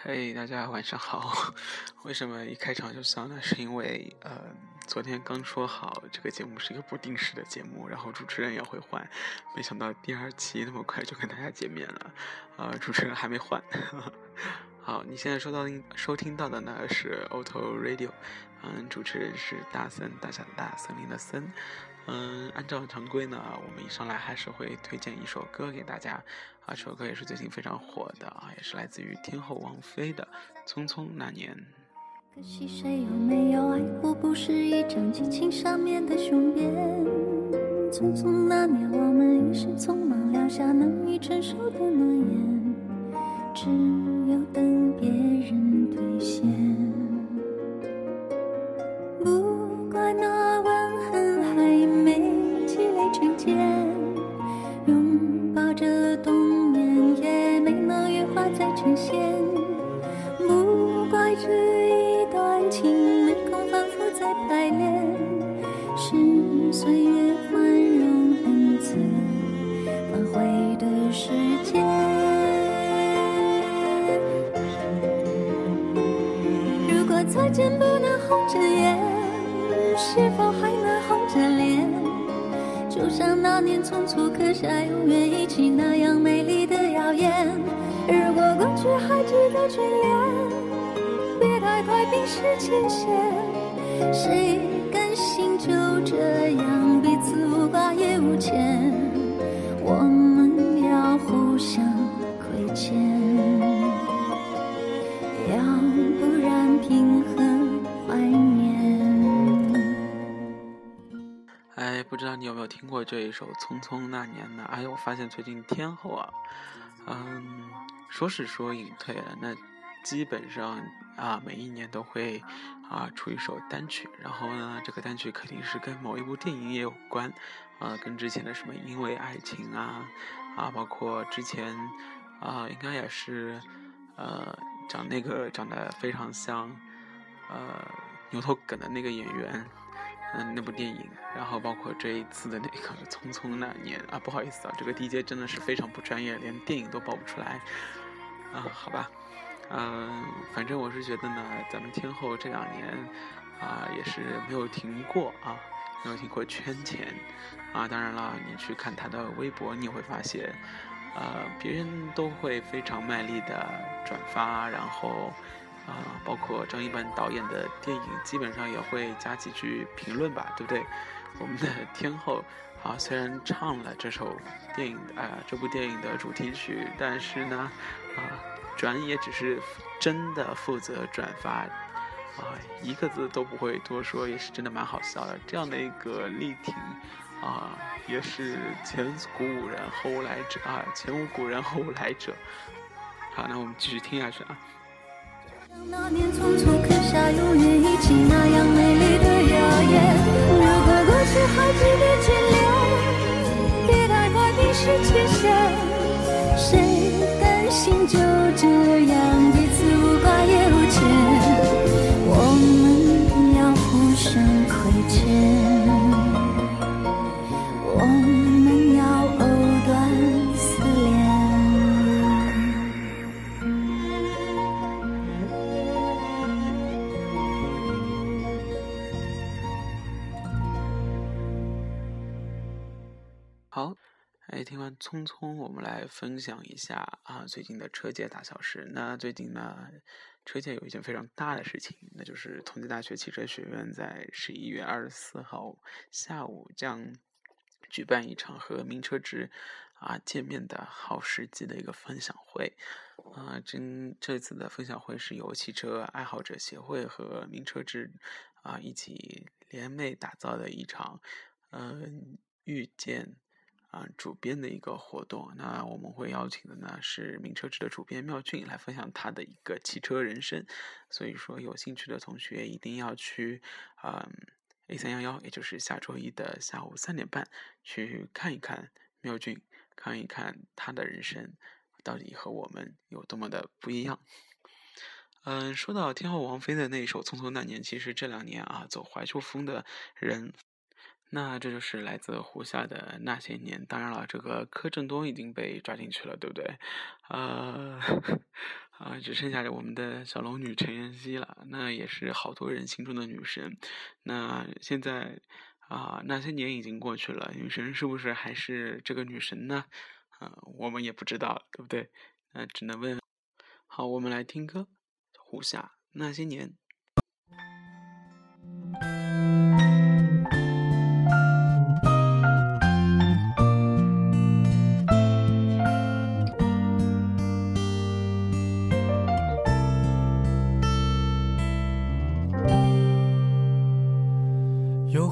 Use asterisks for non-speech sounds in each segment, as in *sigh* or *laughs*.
嘿，大家晚上好。*laughs* 为什么一开场就笑呢？是因为呃，昨天刚说好这个节目是一个不定时的节目，然后主持人也会换，没想到第二期那么快就跟大家见面了，呃，主持人还没换。*laughs* 好，你现在收到收听到的呢是 Auto Radio，嗯，主持人是大森，大小的大，森林的森。嗯，按照常规呢，我们一上来还是会推荐一首歌给大家，啊，这首歌也是最近非常火的啊，也是来自于天后王菲的《匆匆那年》。可惜谁有没有爱过，不是一张激情上面的雄辩。匆匆那年，我们一时匆忙撂下难以承受的诺言，只有等别人兑现。排练是岁月宽容恩赐，发挥的时间。如果再见不能红着眼，是否还能红着脸？就像那年匆促刻下永远一起那样美丽的谣言。如果过去还值得眷恋，别太快冰释前嫌。谁甘心就这样彼此无挂也无牵？我们要互相亏欠，要不然凭何？不知道你有没有听过这一首《匆匆那年》呢？哎我发现最近天后啊，嗯，说是说隐退了，那基本上啊，每一年都会啊出一首单曲，然后呢，这个单曲肯定是跟某一部电影也有关，啊，跟之前的什么《因为爱情》啊，啊，包括之前啊，应该也是呃，长那个长得非常像呃牛头梗的那个演员。嗯，那部电影，然后包括这一次的那个《匆匆那年》啊，不好意思啊，这个 DJ 真的是非常不专业，连电影都报不出来啊，好吧，嗯，反正我是觉得呢，咱们天后这两年啊，也是没有停过啊，没有停过圈钱啊，当然了，你去看他的微博，你会发现，呃，别人都会非常卖力的转发，然后。啊，包括张一凡导演的电影，基本上也会加几句评论吧，对不对？我们的 *laughs* 天后啊，虽然唱了这首电影啊这部电影的主题曲，但是呢，啊，转也只是真的负责转发，啊，一个字都不会多说，也是真的蛮好笑的。这样的一个力挺，啊，也是前无古人后无来者啊，前无古人后无来者。好，那我们继续听下去啊。那年匆促好，哎听完匆匆，我们来分享一下啊最近的车界大小事。那最近呢，车界有一件非常大的事情，那就是同济大学汽车学院在十一月二十四号下午将举办一场和名车志啊见面的好时机的一个分享会。啊，今这次的分享会是由汽车爱好者协会和名车志啊一起联袂打造的一场，嗯，遇见。啊，主编的一个活动，那我们会邀请的呢是名车志的主编妙俊来分享他的一个汽车人生，所以说有兴趣的同学一定要去，嗯，A 三幺幺，也就是下周一的下午三点半去看一看妙俊，看一看他的人生到底和我们有多么的不一样。嗯，说到天后王菲的那首《匆匆那年》，其实这两年啊，走怀旧风的人。那这就是来自胡夏的那些年。当然了，这个柯震东已经被抓进去了，对不对？呃，*laughs* 啊，只剩下我们的小龙女陈妍希了。那也是好多人心中的女神。那现在啊，那些年已经过去了，女神是不是还是这个女神呢？啊，我们也不知道，对不对？那只能问。好，我们来听歌，《胡夏那些年》。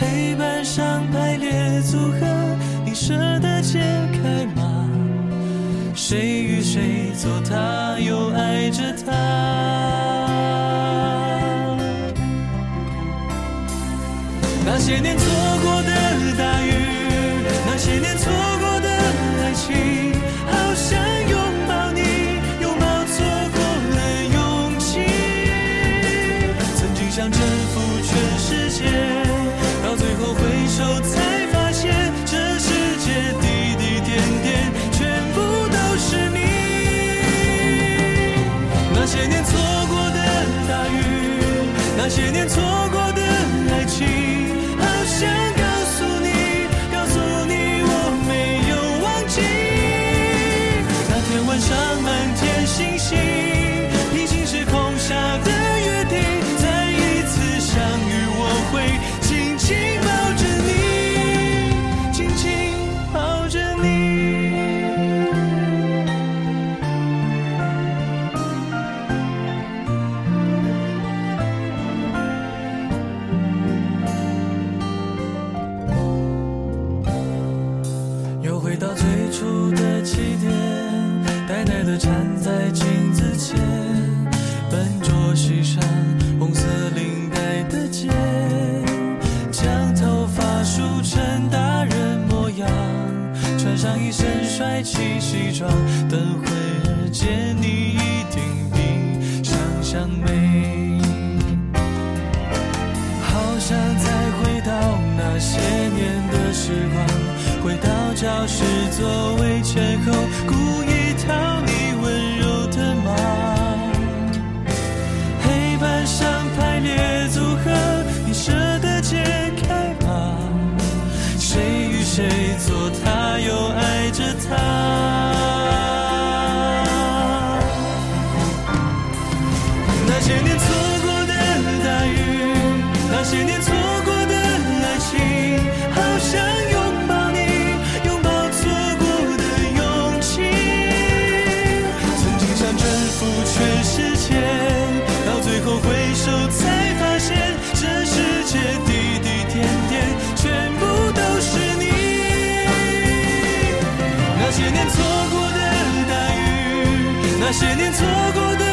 黑板上排列组合，你舍得解开吗？谁与谁做他，又爱着他？那些年到教室座位前后，故意讨你温柔的骂。黑板上排列组合，你舍得解开吗？谁与谁做他，又爱着他？那些年错过的大雨，那些年那些年错过的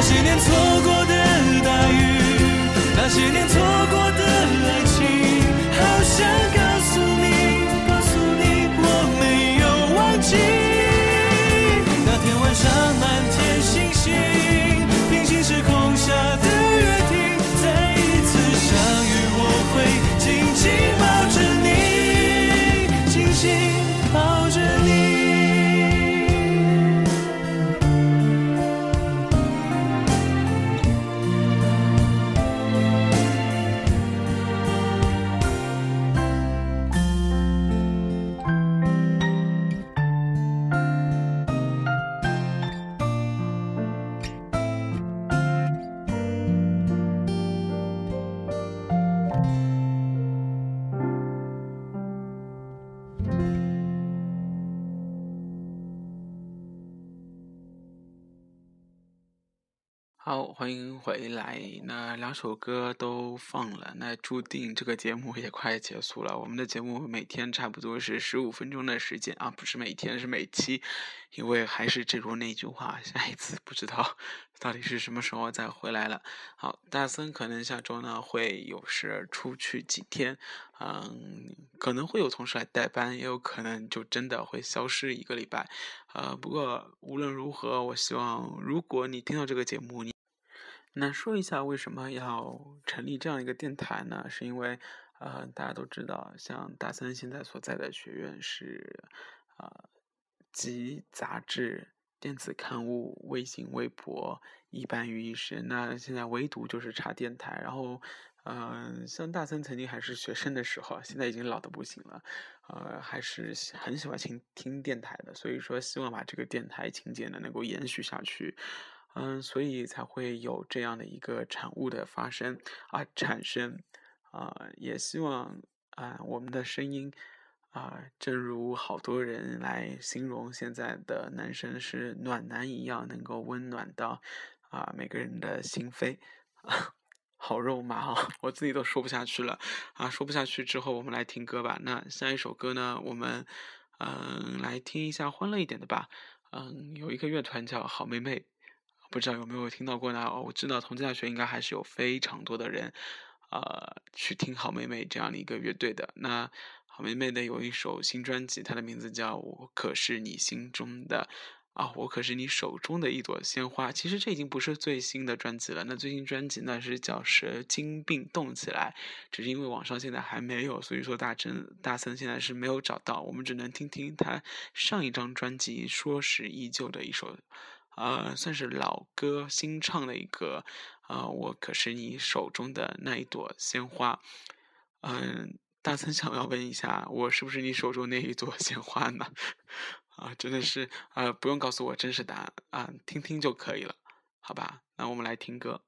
那些年错过的大雨，那些年错欢迎回来。那两首歌都放了，那注定这个节目也快结束了。我们的节目每天差不多是十五分钟的时间啊，不是每天，是每期。因为还是正如那句话，下一次不知道到底是什么时候再回来了。好，大森可能下周呢会有事出去几天，嗯，可能会有同事来代班，也有可能就真的会消失一个礼拜。呃，不过无论如何，我希望如果你听到这个节目，你那说一下为什么要成立这样一个电台呢？是因为，呃，大家都知道，像大三现在所在的学院是，呃，集杂志、电子刊物、微信、微博一般于一身。那现在唯独就是差电台。然后，嗯、像大三曾经还是学生的时候，现在已经老的不行了，呃，还是很喜欢听听电台的。所以说，希望把这个电台情节呢能够延续下去。嗯，所以才会有这样的一个产物的发生啊，产生啊，也希望啊，我们的声音啊，正如好多人来形容现在的男生是暖男一样，能够温暖到啊每个人的心扉。*laughs* 好肉麻啊！*laughs* 我自己都说不下去了啊！说不下去之后，我们来听歌吧。那下一首歌呢，我们嗯来听一下欢乐一点的吧。嗯，有一个乐团叫好妹妹。不知道有没有听到过呢？我知道同济大学应该还是有非常多的人，呃，去听好妹妹这样的一个乐队的。那好妹妹的有一首新专辑，它的名字叫《我可是你心中的》啊，我可是你手中的一朵鲜花。其实这已经不是最新的专辑了。那最新专辑呢是叫《蛇精病动起来》，只是因为网上现在还没有，所以说大真大森现在是没有找到，我们只能听听他上一张专辑《说是依旧》的一首。呃，算是老歌新唱的一个，啊，我可是你手中的那一朵鲜花。嗯，大森想要问一下，我是不是你手中那一朵鲜花呢？*laughs* 啊，真的是，呃，不用告诉我真实答案啊，听听就可以了，好吧？那我们来听歌。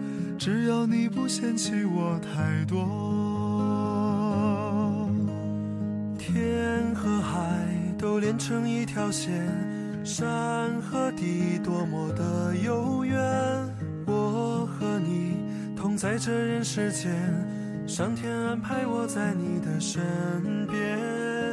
只要你不嫌弃我太多，天和海都连成一条线，山和地多么的悠远。我和你同在这人世间，上天安排我在你的身边。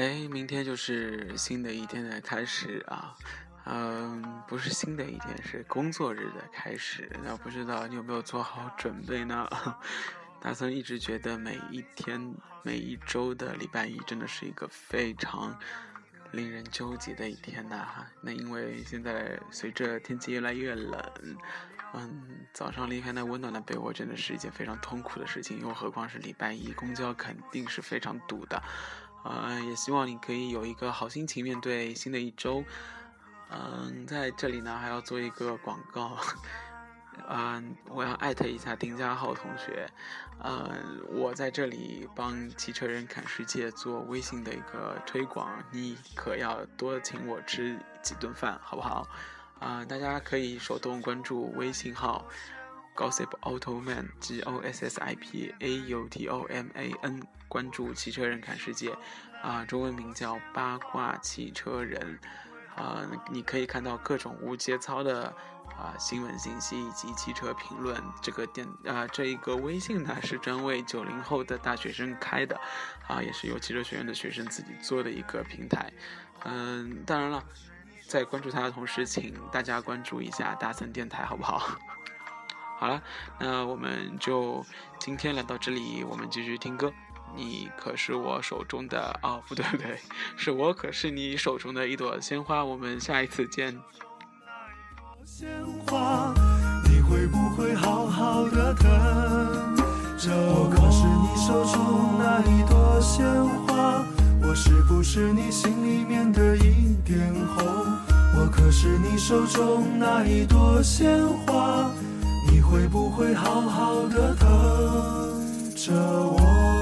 哎，明天就是新的一天的开始啊！嗯，不是新的一天，是工作日的开始。那不知道你有没有做好准备呢？*laughs* 大森一直觉得每一天、每一周的礼拜一真的是一个非常令人纠结的一天呐。那因为现在随着天气越来越冷，嗯，早上离开那温暖的被窝真的是一件非常痛苦的事情，又何况是礼拜一，公交肯定是非常堵的。呃，也希望你可以有一个好心情面对新的一周。嗯，在这里呢还要做一个广告。嗯，我要艾特一下丁家浩同学。嗯，我在这里帮汽车人侃世界做微信的一个推广，你可要多请我吃几顿饭，好不好？啊，大家可以手动关注微信号。Gossip Automan，G O S S I P A U T O M A N，关注汽车人看世界，啊，中文名叫八卦汽车人，啊，你可以看到各种无节操的啊新闻信息以及汽车评论。这个电啊，这一个微信呢是专为九零后的大学生开的，啊，也是由汽车学院的学生自己做的一个平台。嗯，当然了，在关注他的同时，请大家关注一下大森电台，好不好？好了，那我们就今天来到这里，我们继续听歌。你可是我手中的哦，不对不对，是我可是你手中的一朵鲜花。我们下一次见。鲜花，你会不会好好的疼着我？可是你手中那一朵鲜花，我是不是你心里面的一点红？我可是你手中那一朵鲜花。会不会好好的疼着我？